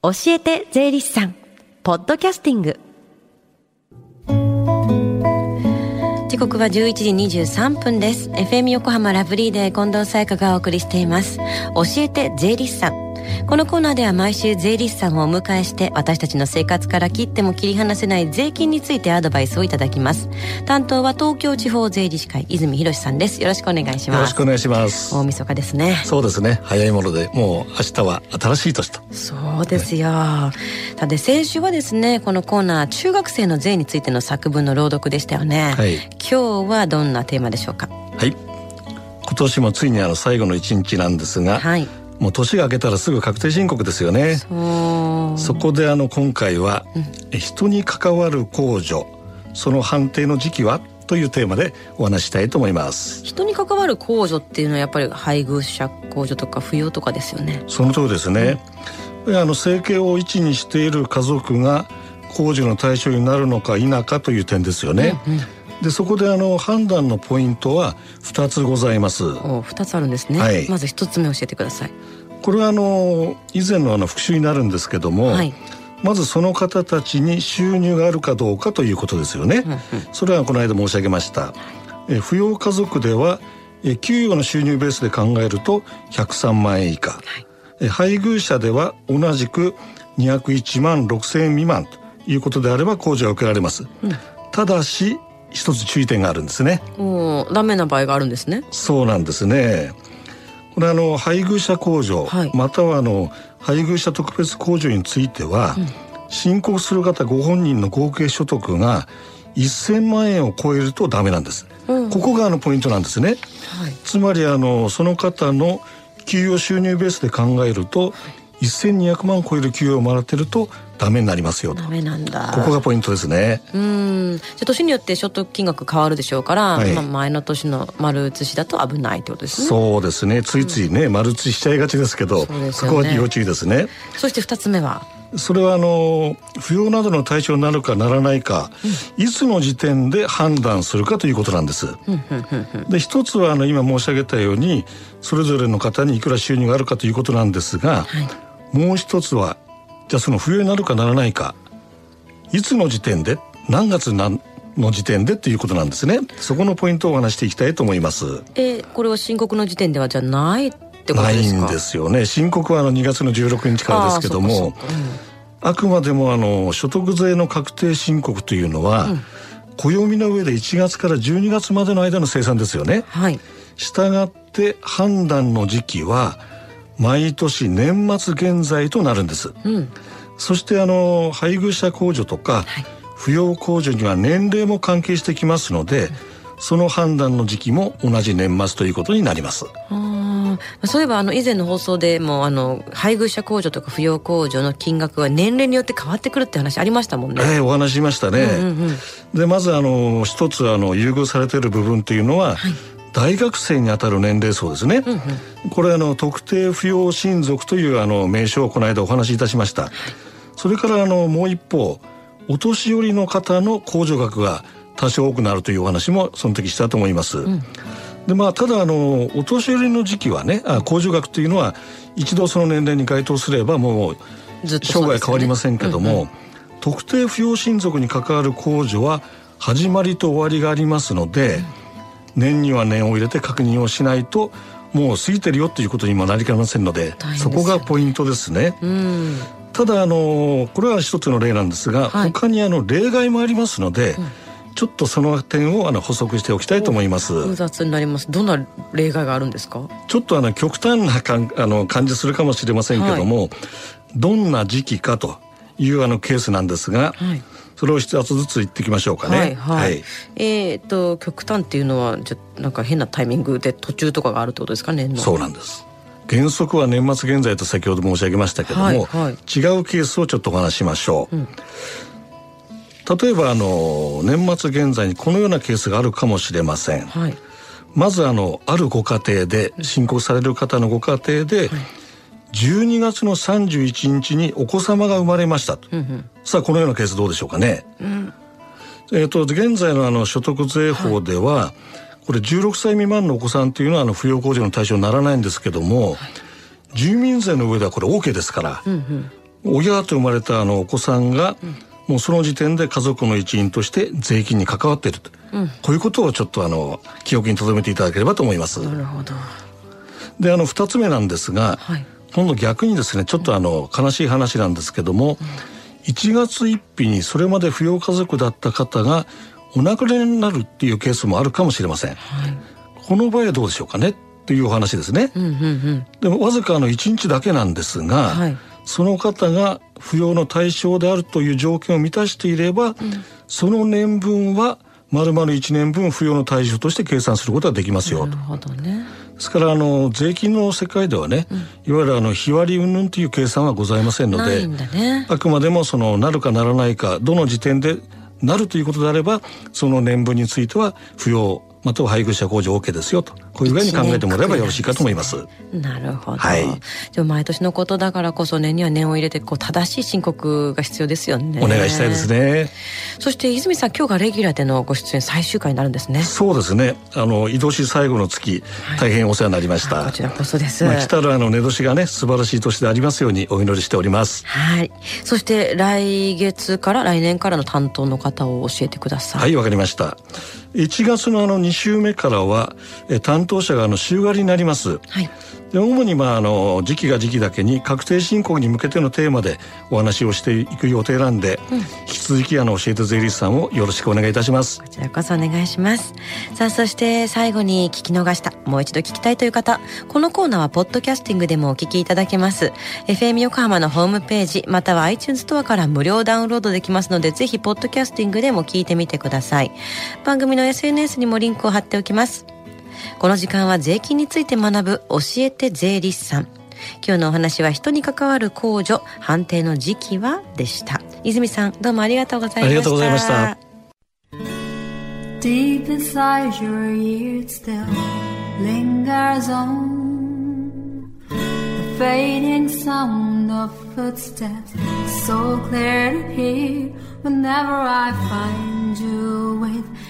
教えて税理士さん。ポッドキャスティング。時刻は11時23分です。FM 横浜ラブリーで近藤沙耶香がお送りしています。教えて税理士さん。このコーナーでは毎週税理士さんをお迎えして私たちの生活から切っても切り離せない税金についてアドバイスをいただきます。担当は東京地方税理士会泉博さんです。よろしくお願いします。よろしくお願いします大晦日ですねそうですね。早いものでもう明日は新しい年。とそうですよ、はい、さて先週はですねこのコーナー中学生の税についての作文の朗読でしたよね、はい、今日はどんなテーマでしょうか？はい。今年もついにあの最後の一日なんですが、はい、もう年が明けたらすぐ確定申告ですよね。そこであの今回は、うん、人に関わる控除その判定の時期は？というテーマでお話したいと思います。人に関わる控除っていうのはやっぱり配偶者控除とか扶養とかですよね。その通りですね、うん、あの生計を一にしている家族が控除の対象になるのか否かという点ですよね、うんうんでそこであの判断のポイントは2つございます。お2つあるんですね。はい、まず1つ目教えてください。これはあの以前のあの復習になるんですけども、はい、まずその方たちに収入があるかどうかということですよね。うんうん、それはこの間申し上げました。え扶養家族ではえ給与の収入ベースで考えると103万円以下、はい、え配偶者では同じく201万6千円未満ということであれば控除が受けられます。うん、ただし一つ注意点があるんですね。おダメな場合があるんですね。そうなんですね。これあの配偶者控除、はい、またはあの配偶者特別控除については、うん、申告する方ご本人の合計所得が1000万円を超えるとダメなんです。うん、ここがあのポイントなんですね。はい、つまりあのその方の給与収入ベースで考えると、はい、1200万を超える給与をもらってるとダメになりますよダメなんだ。ここがポイントですね。うん。じゃ年によって所得金額変わるでしょうから、はい、まあ、前の年の丸写しだと危ないってことですね。そうですね。ついついね、うん、丸写ししちゃいがちですけどそ、ね,、こは要注意ですね。そして二つ目は？それはあの扶養などの対象になるかならないか、うん、いつの時点で判断するかということなんです。で一つはあの今申し上げたようにそれぞれの方にいくら収入があるかということなんですが、はい、もう一つはじゃあその冬になるかならないか。いつの時点で？何月何の時点でっていうことなんですね。そこのポイントをお話していきたいと思います。えー、これは申告の時点ではじゃないってことですか？ないんですよね。申告はあの2月の16日からですけどもあくまでもあの所得税の確定申告というのは、うん、暦の上で1月から12月までの間の生産ですよね。はい。したがって判断の時期は毎年年末現在となるんです、うん、そしてあの配偶者控除とか、はい、扶養控除には年齢も関係してきますので、うん、その判断の時期も同じ年末ということになります。そういえばあの以前の放送でもあの配偶者控除とか扶養控除の金額は年齢によって変わってくるって話ありましたもんね。えー、お話しましたね。うんうんうん、でまずあの一つあの優遇されている部分というのは、はい大学生にあたる年齢層ですね、うんうん、これあの特定扶養親族というあの名称をこの間お話しいたしました、はい、それからあのもう一方お年寄りの方の控除額が多少多くなるというお話もその時したと思います、うん、でまあただあのお年寄りの時期はねあ控除額というのは一度その年齢に該当すればもう生涯変わりませんけども、うんうん、特定扶養親族に関わる控除は始まりと終わりがありますので、うん念には念を入れて確認をしないともう過ぎてるよということにもなりかねませんのでそこがポイントですね。ただあのこれは一つの例なんですが、はい、他にあの例外もありますので、うん、ちょっとその点をあの補足しておきたいと思います。複雑になります。どんな例外があるんですか？ちょっとあの極端なかんあの感じするかもしれませんけども、はい、どんな時期かというあのケースなんですが。はいそれを一つずつ言っていきましょうかね。はい、はい、はい、えっ、と極端っていうのはじゃなんか変なタイミングで途中とかがあるってことですかね。そうなんです。原則は年末現在と先ほど申し上げましたけども、はいはい、違うケースをちょっとお話しましょう。うん、例えばあの年末現在にこのようなケースがあるかもしれません。はい、まずあのあるご家庭で信仰される方のご家庭で、はい12月の31日にお子様が生まれましたと、うんうん、さあこのようなケースどうでしょうかね、うん、えっ、と現在のあの所得税法では、はい、これ16歳未満のお子さんというのはあの扶養控除の対象にならないんですけども、はい、住民税の上ではこれ OK ですから、うんうん、親と生まれたあのお子さんが、もうその時点で家族の一員として税金に関わっていると、うん、こういうことをちょっとあの記憶に留めていただければと思います。なるほど。であの2つ目なんですが、はい、今度逆にですねちょっとあの悲しい話なんですけども、うん、1月1日にそれまで扶養家族だった方がお亡くなりになるっていうケースもあるかもしれません。はい、この場合はどうでしょうかね？っていうお話ですね。うんうんうん、でもわずかの1日だけなんですが、はい、その方が扶養の対象であるという条件を満たしていれば、うん、その年分は丸々1年分扶養の対象として計算することができますよなるほどね。ですからあの税金の世界ではね、うん、いわゆるあの日割り云々という計算はございませんので、ね、あくまでもそのなるかならないかどの時点でなるということであればその年分については扶養または配偶者控除 OK ですよとこういうふうに考えてもらえばよろしいかと思います。なるほど。はい。じゃ毎年のことだからこそ年には年を入れてこう正しい申告が必要ですよね。お願いしたいですね。そして泉さん今日がレギュラーでのご出演最終回になるんですね。そうですね。あの移動し最後の月、大変お世話になりました。こちらこそです。まあ、来たるあの寝年がね素晴らしい年でありますようにお祈りしております。はい。そして来月から来年からの担当の方を教えてください。はいわかりました。1月のあの2週目からは担当者があの週替わりになります。はいで主にまああの時期が時期だけに確定申告に向けてのテーマでお話をしていく予定なんで、うん、引き続きあの教えて税理士さんをよろしくお願いいたします。こちらこそお願いします。さあそして最後に聞き逃したもう一度聞きたいという方このコーナーはポッドキャスティングでもお聞きいただけます。FM 横浜のホームページまたは iTunes ストアから無料ダウンロードできますのでぜひポッドキャスティングでも聞いてみてください。番組の SNS にもリンクを貼っておきますこの時間は税金について学ぶ教えて税理士さん今日のお話は人に関わる控除判定の時期はでした泉さんどうもありがとうございましたありがとうございました Deep inside your ears still lingers on The fading sound of footsteps So clear to hear Whenever I find you with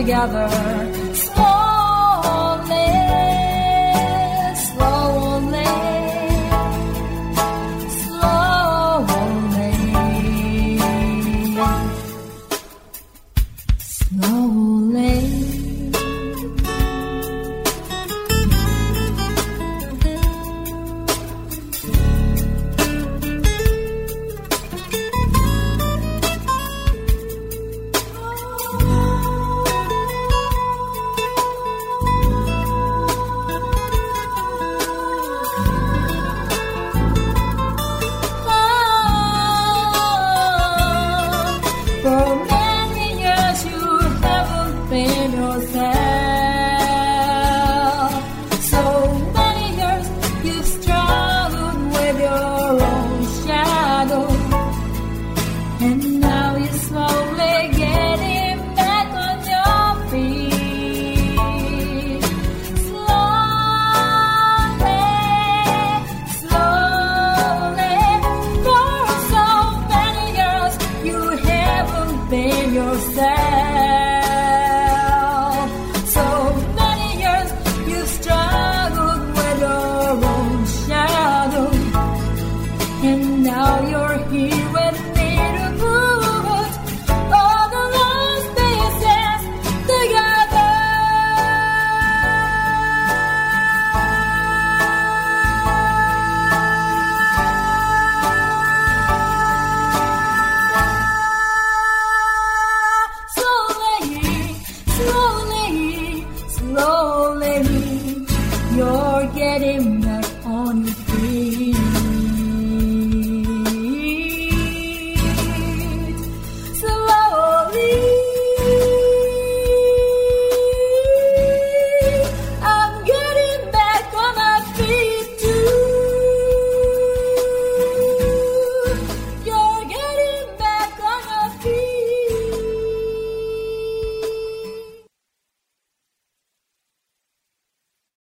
together. and